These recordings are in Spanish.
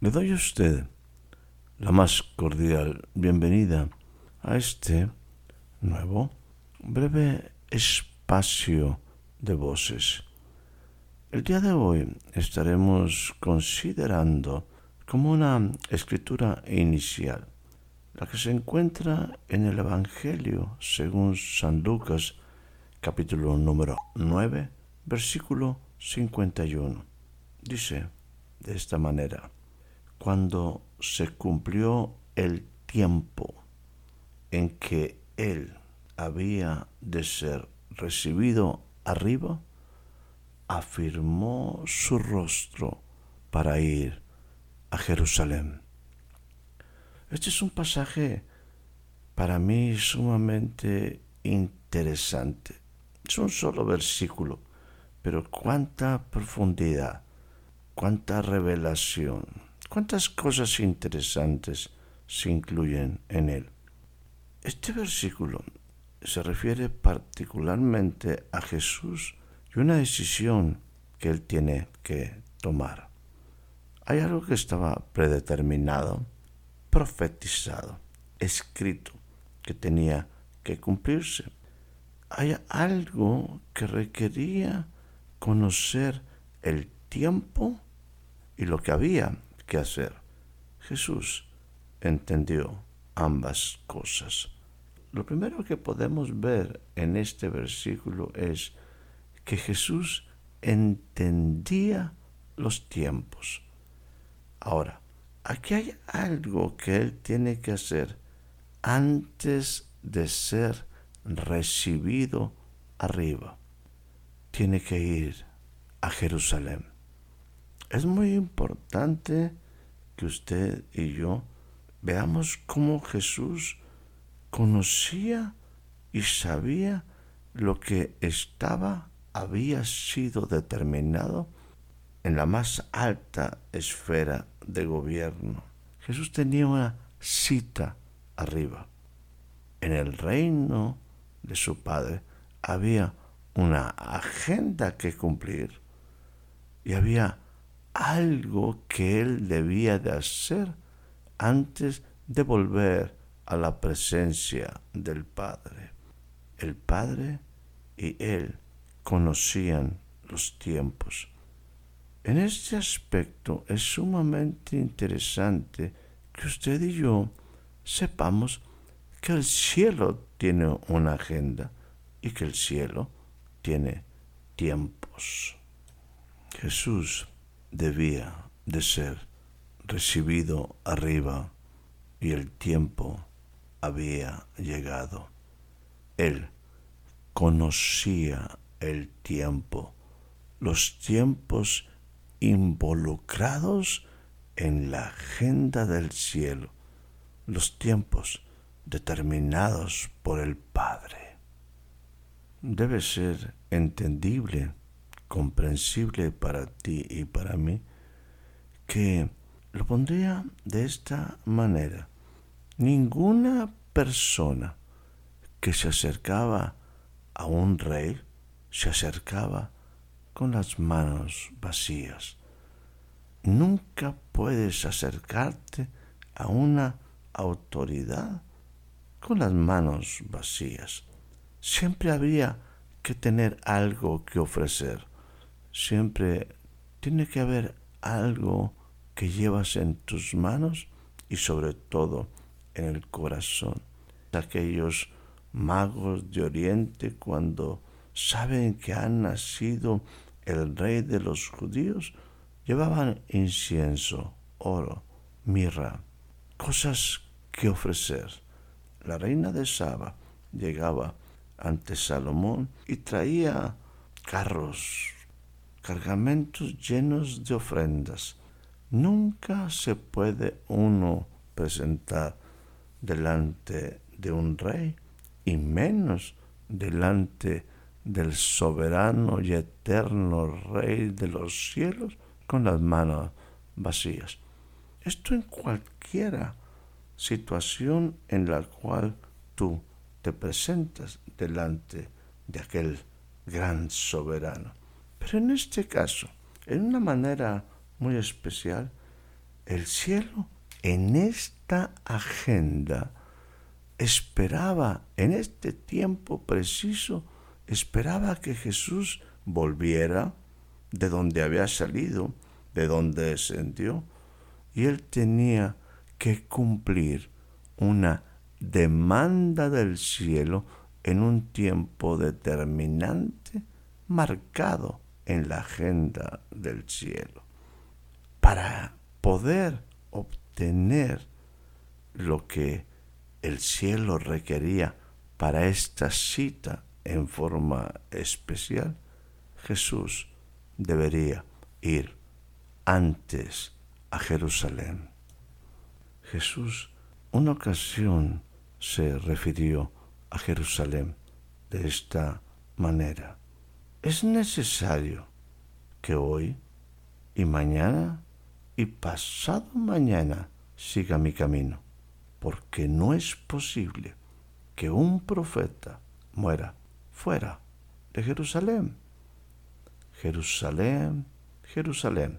Le doy a usted la más cordial bienvenida a este nuevo breve espacio de voces. El día de hoy estaremos considerando como una escritura inicial, la que se encuentra en el Evangelio según San Lucas capítulo número 9 versículo 51. Dice de esta manera, cuando se cumplió el tiempo en que él había de ser recibido arriba, afirmó su rostro para ir a Jerusalén. Este es un pasaje para mí sumamente interesante. Es un solo versículo, pero cuánta profundidad, cuánta revelación ¿Cuántas cosas interesantes se incluyen en él? Este versículo se refiere particularmente a Jesús y una decisión que él tiene que tomar. Hay algo que estaba predeterminado, profetizado, escrito, que tenía que cumplirse. Hay algo que requería conocer el tiempo y lo que había hacer. Jesús entendió ambas cosas. Lo primero que podemos ver en este versículo es que Jesús entendía los tiempos. Ahora, aquí hay algo que él tiene que hacer antes de ser recibido arriba. Tiene que ir a Jerusalén. Es muy importante que usted y yo veamos cómo Jesús conocía y sabía lo que estaba, había sido determinado en la más alta esfera de gobierno. Jesús tenía una cita arriba. En el reino de su Padre había una agenda que cumplir y había algo que él debía de hacer antes de volver a la presencia del Padre. El Padre y él conocían los tiempos. En este aspecto es sumamente interesante que usted y yo sepamos que el cielo tiene una agenda y que el cielo tiene tiempos. Jesús debía de ser recibido arriba y el tiempo había llegado. Él conocía el tiempo, los tiempos involucrados en la agenda del cielo, los tiempos determinados por el Padre. Debe ser entendible comprensible para ti y para mí, que lo pondría de esta manera. Ninguna persona que se acercaba a un rey se acercaba con las manos vacías. Nunca puedes acercarte a una autoridad con las manos vacías. Siempre había que tener algo que ofrecer siempre tiene que haber algo que llevas en tus manos y sobre todo en el corazón. Aquellos magos de Oriente cuando saben que ha nacido el rey de los judíos, llevaban incienso, oro, mirra, cosas que ofrecer. La reina de Saba llegaba ante Salomón y traía carros, cargamentos llenos de ofrendas. Nunca se puede uno presentar delante de un rey y menos delante del soberano y eterno Rey de los cielos con las manos vacías. Esto en cualquiera situación en la cual tú te presentas delante de aquel gran soberano. Pero en este caso, en una manera muy especial, el cielo en esta agenda esperaba, en este tiempo preciso, esperaba que Jesús volviera de donde había salido, de donde descendió, y él tenía que cumplir una demanda del cielo en un tiempo determinante marcado en la agenda del cielo. Para poder obtener lo que el cielo requería para esta cita en forma especial, Jesús debería ir antes a Jerusalén. Jesús una ocasión se refirió a Jerusalén de esta manera. Es necesario que hoy y mañana y pasado mañana siga mi camino, porque no es posible que un profeta muera fuera de Jerusalén. Jerusalén, Jerusalén,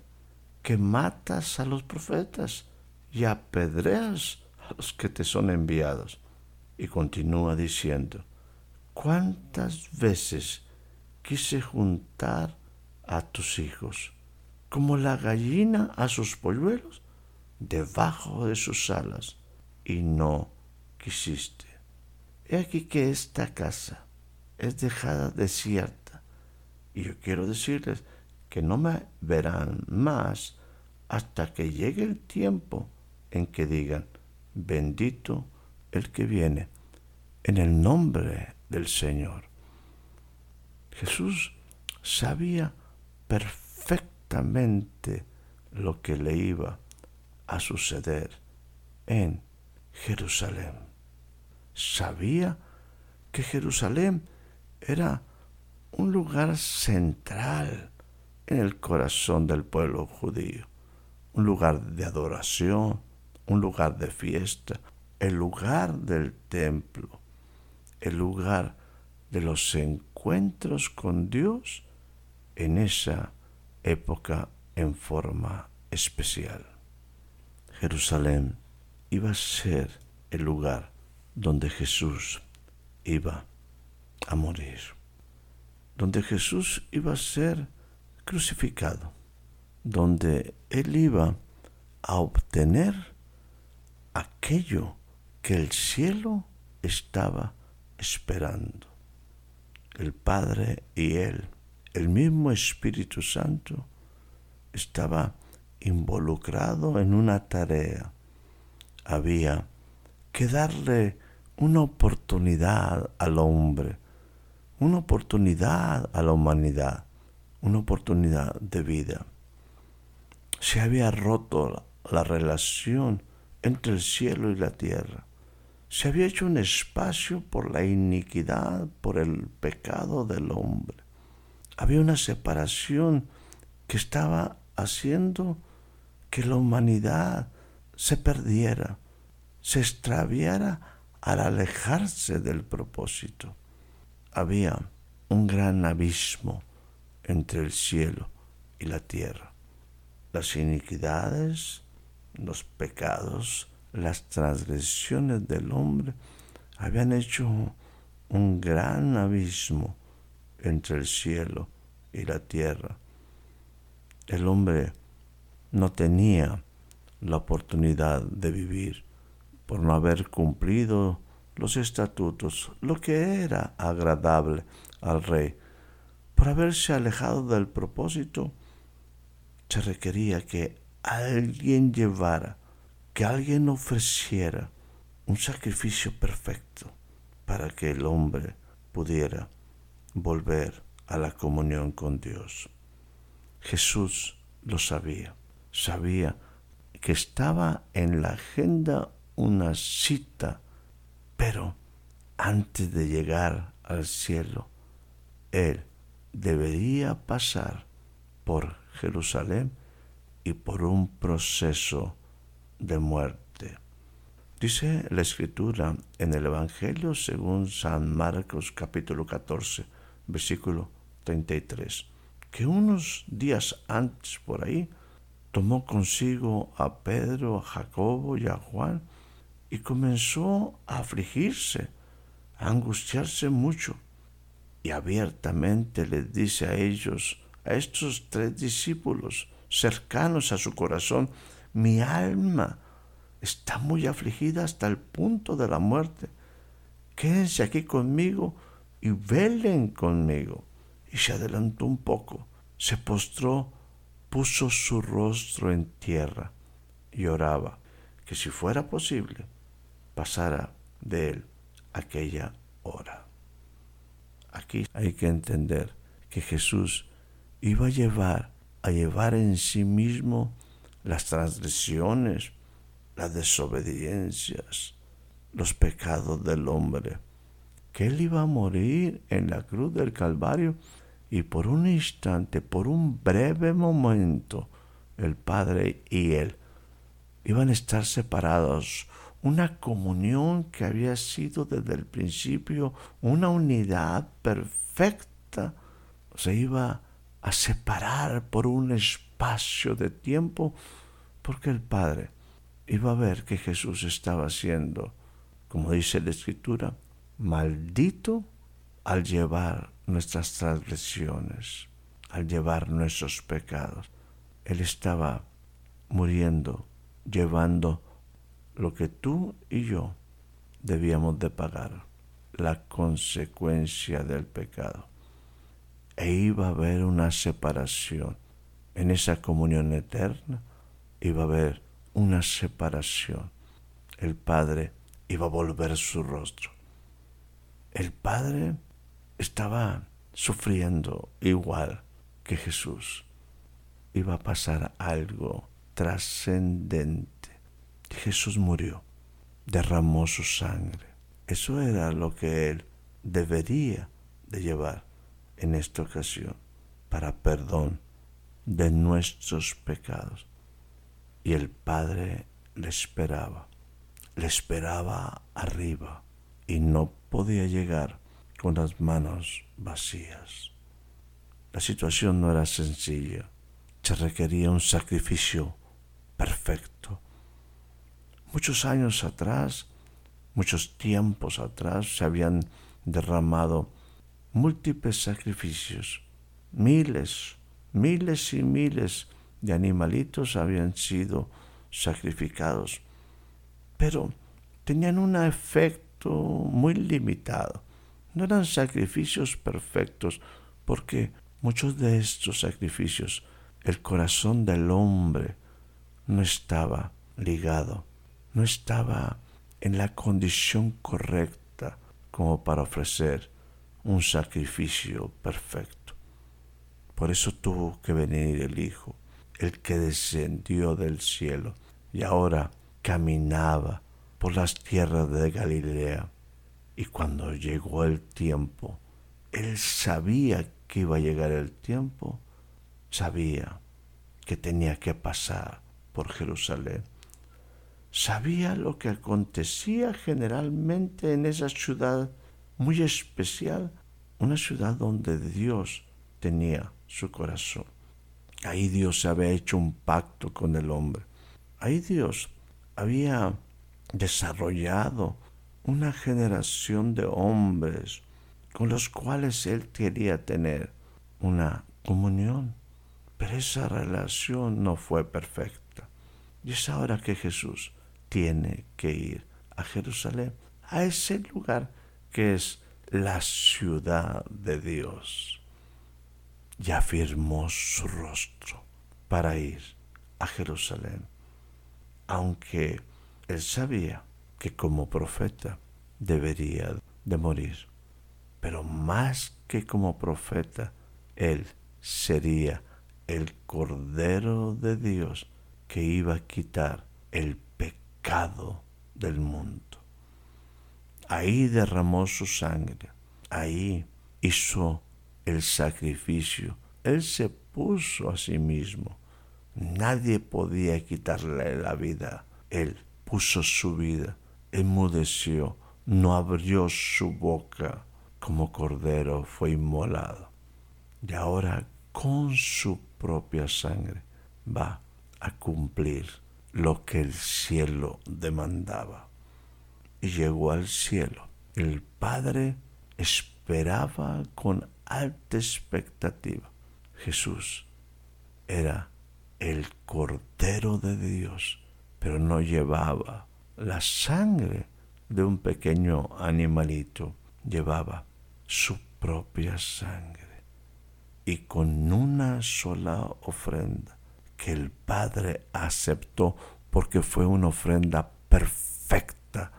que matas a los profetas y apedreas a los que te son enviados. Y continúa diciendo, ¿cuántas veces quise juntar a tus hijos, como la gallina a sus polluelos, debajo de sus alas, y no quisiste? He aquí que esta casa es dejada desierta. Y yo quiero decirles que no me verán más hasta que llegue el tiempo en que digan, bendito el que viene en el nombre del Señor. Jesús sabía perfectamente lo que le iba a suceder en Jerusalén. Sabía que Jerusalén era un lugar central en el corazón del pueblo judío, un lugar de adoración, un lugar de fiesta, el lugar del templo, el lugar de los encuentros con Dios en esa época en forma especial. Jerusalén iba a ser el lugar donde Jesús iba a morir, donde Jesús iba a ser crucificado, donde Él iba a obtener aquello que el cielo estaba esperando. El Padre y Él, el mismo Espíritu Santo, estaba involucrado en una tarea. Había que darle una oportunidad al hombre, una oportunidad a la humanidad, una oportunidad de vida. Se había roto la relación entre el cielo y la tierra. Se había hecho un espacio por la iniquidad, por el pecado del hombre. Había una separación que estaba haciendo que la humanidad se perdiera, se extraviara al alejarse del propósito. Había un gran abismo entre el cielo y la tierra. Las iniquidades, los pecados, las transgresiones del hombre habían hecho un gran abismo entre el cielo y la tierra. El hombre no tenía la oportunidad de vivir por no haber cumplido los estatutos, lo que era agradable al rey. Por haberse alejado del propósito, se requería que alguien llevara, que alguien ofreciera un sacrificio perfecto para que el hombre pudiera volver a la comunión con Dios. Jesús lo sabía, sabía que estaba en la agenda una cita, pero antes de llegar al cielo, Él debería pasar por Jerusalén y por un proceso de muerte. Dice la escritura en el Evangelio según San Marcos capítulo 14, versículo 33, que unos días antes por ahí tomó consigo a Pedro, a Jacobo y a Juan y comenzó a afligirse, a angustiarse mucho y abiertamente les dice a ellos, a estos tres discípulos cercanos a su corazón, mi alma está muy afligida hasta el punto de la muerte. Quédense aquí conmigo y velen conmigo. Y se adelantó un poco, se postró, puso su rostro en tierra y oraba que si fuera posible pasara de él aquella hora. Aquí hay que entender que Jesús iba a llevar a llevar en sí mismo las transgresiones, las desobediencias, los pecados del hombre, que él iba a morir en la cruz del Calvario y por un instante, por un breve momento, el Padre y él iban a estar separados. Una comunión que había sido desde el principio una unidad perfecta, se iba a separar por un espacio de tiempo porque el Padre iba a ver que Jesús estaba siendo, como dice la Escritura, maldito al llevar nuestras transgresiones, al llevar nuestros pecados. Él estaba muriendo, llevando lo que tú y yo debíamos de pagar, la consecuencia del pecado. E iba a haber una separación. En esa comunión eterna iba a haber una separación. El Padre iba a volver su rostro. El Padre estaba sufriendo igual que Jesús. Iba a pasar algo trascendente Jesús murió, derramó su sangre. Eso era lo que Él debería de llevar en esta ocasión para perdón de nuestros pecados. Y el Padre le esperaba, le esperaba arriba y no podía llegar con las manos vacías. La situación no era sencilla, se requería un sacrificio perfecto Muchos años atrás, muchos tiempos atrás, se habían derramado múltiples sacrificios. Miles, miles y miles de animalitos habían sido sacrificados, pero tenían un efecto muy limitado. No eran sacrificios perfectos, porque muchos de estos sacrificios el corazón del hombre no estaba ligado no estaba en la condición correcta como para ofrecer un sacrificio perfecto. Por eso tuvo que venir el Hijo, el que descendió del cielo y ahora caminaba por las tierras de Galilea. Y cuando llegó el tiempo, él sabía que iba a llegar el tiempo, sabía que tenía que pasar por Jerusalén sabía lo que acontecía generalmente en esa ciudad muy especial, una ciudad donde Dios tenía su corazón. Ahí Dios había hecho un pacto con el hombre. Ahí Dios había desarrollado una generación de hombres con los cuales Él quería tener una comunión. Pero esa relación no fue perfecta. Y es ahora que Jesús tiene que ir a Jerusalén, a ese lugar que es la ciudad de Dios. Y afirmó su rostro para ir a Jerusalén, aunque él sabía que como profeta debería de morir. Pero más que como profeta, Él sería el Cordero de Dios que iba a quitar el pecado del mundo. Ahí derramó su sangre, ahí hizo el sacrificio. Él se puso a sí mismo. Nadie podía quitarle la vida. Él puso su vida, enmudeció, no abrió su boca, como cordero fue inmolado. Y ahora con su propia sangre va a cumplir lo que el cielo demandaba. Y llegó al cielo. El Padre esperaba con alta expectativa. Jesús era el Cordero de Dios, pero no llevaba la sangre de un pequeño animalito, llevaba su propia sangre. Y con una sola ofrenda que el Padre aceptó porque fue una ofrenda perfecta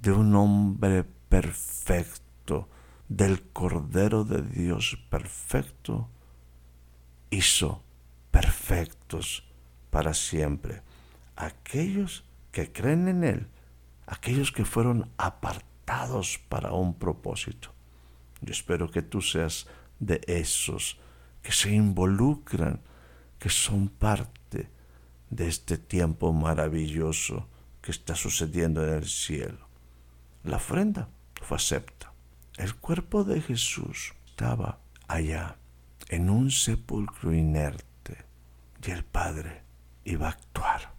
de un hombre perfecto, del Cordero de Dios perfecto, hizo perfectos para siempre aquellos que creen en Él, aquellos que fueron apartados para un propósito. Yo espero que tú seas de esos que se involucran, que son parte de este tiempo maravilloso que está sucediendo en el cielo. La ofrenda fue acepta. El cuerpo de Jesús estaba allá, en un sepulcro inerte, y el Padre iba a actuar.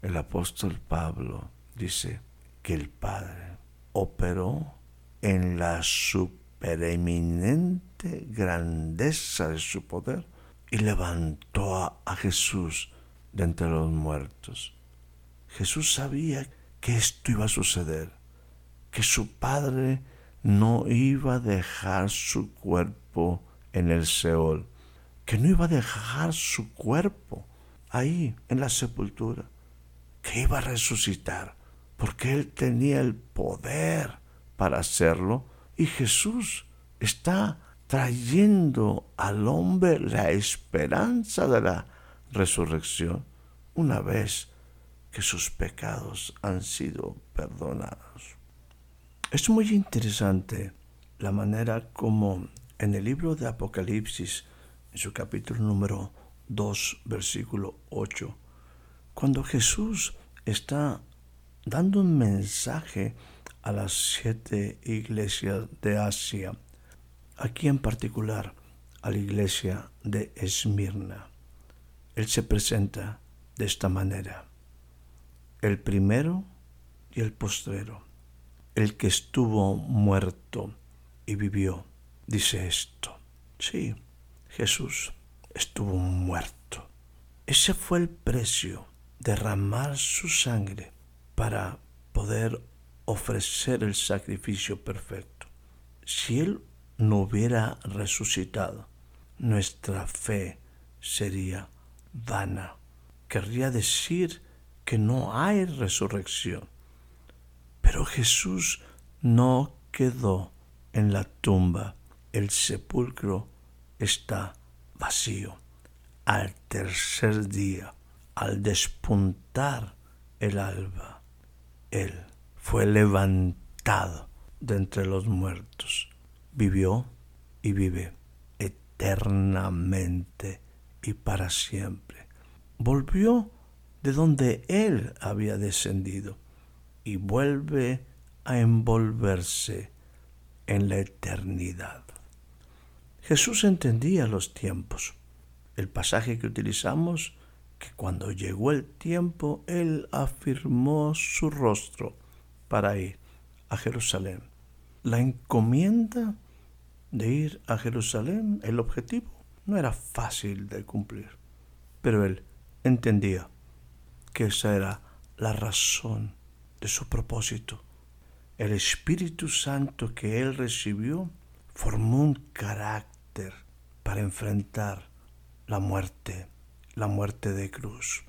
El apóstol Pablo dice que el Padre operó en la supereminente grandeza de su poder y levantó a, a Jesús de entre los muertos. Jesús sabía que esto iba a suceder, que su Padre no iba a dejar su cuerpo en el Seol, que no iba a dejar su cuerpo ahí en la sepultura, que iba a resucitar, porque Él tenía el poder para hacerlo. Y Jesús está trayendo al hombre la esperanza de la resurrección una vez que sus pecados han sido perdonados. Es muy interesante la manera como en el libro de Apocalipsis, en su capítulo número 2, versículo 8, cuando Jesús está dando un mensaje a las siete iglesias de Asia, aquí en particular a la iglesia de Esmirna. Él se presenta de esta manera, el primero y el postrero, el que estuvo muerto y vivió, dice esto. Sí, Jesús estuvo muerto. Ese fue el precio derramar su sangre para poder ofrecer el sacrificio perfecto. Si Él no hubiera resucitado, nuestra fe sería vana. Querría decir que no hay resurrección. Pero Jesús no quedó en la tumba. El sepulcro está vacío. Al tercer día al despuntar el alba, Él fue levantado de entre los muertos, vivió y vive eternamente y para siempre. Volvió de donde Él había descendido y vuelve a envolverse en la eternidad. Jesús entendía los tiempos. El pasaje que utilizamos cuando llegó el tiempo Él afirmó su rostro para ir a Jerusalén. La encomienda de ir a Jerusalén, el objetivo, no era fácil de cumplir, pero Él entendía que esa era la razón de su propósito. El Espíritu Santo que Él recibió formó un carácter para enfrentar la muerte la muerte de cruz.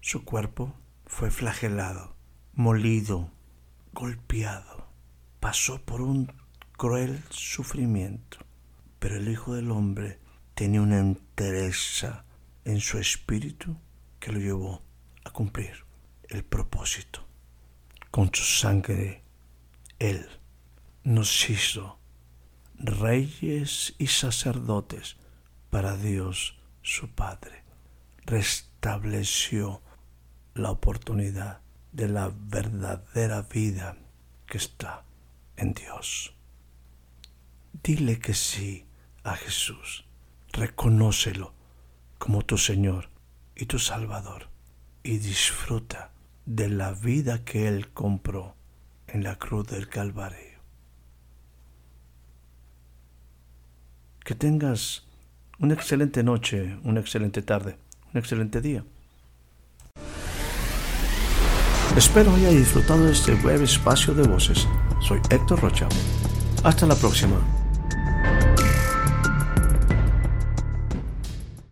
Su cuerpo fue flagelado, molido, golpeado, pasó por un cruel sufrimiento, pero el Hijo del Hombre tenía una entereza en su espíritu que lo llevó a cumplir el propósito. Con su sangre, Él nos hizo reyes y sacerdotes para Dios su Padre. Restableció la oportunidad de la verdadera vida que está en Dios. Dile que sí a Jesús. Reconócelo como tu Señor y tu Salvador y disfruta de la vida que Él compró en la cruz del Calvario. Que tengas una excelente noche, una excelente tarde, un excelente día. Espero haya disfrutado de este breve espacio de voces. Soy Héctor Rocha. Hasta la próxima.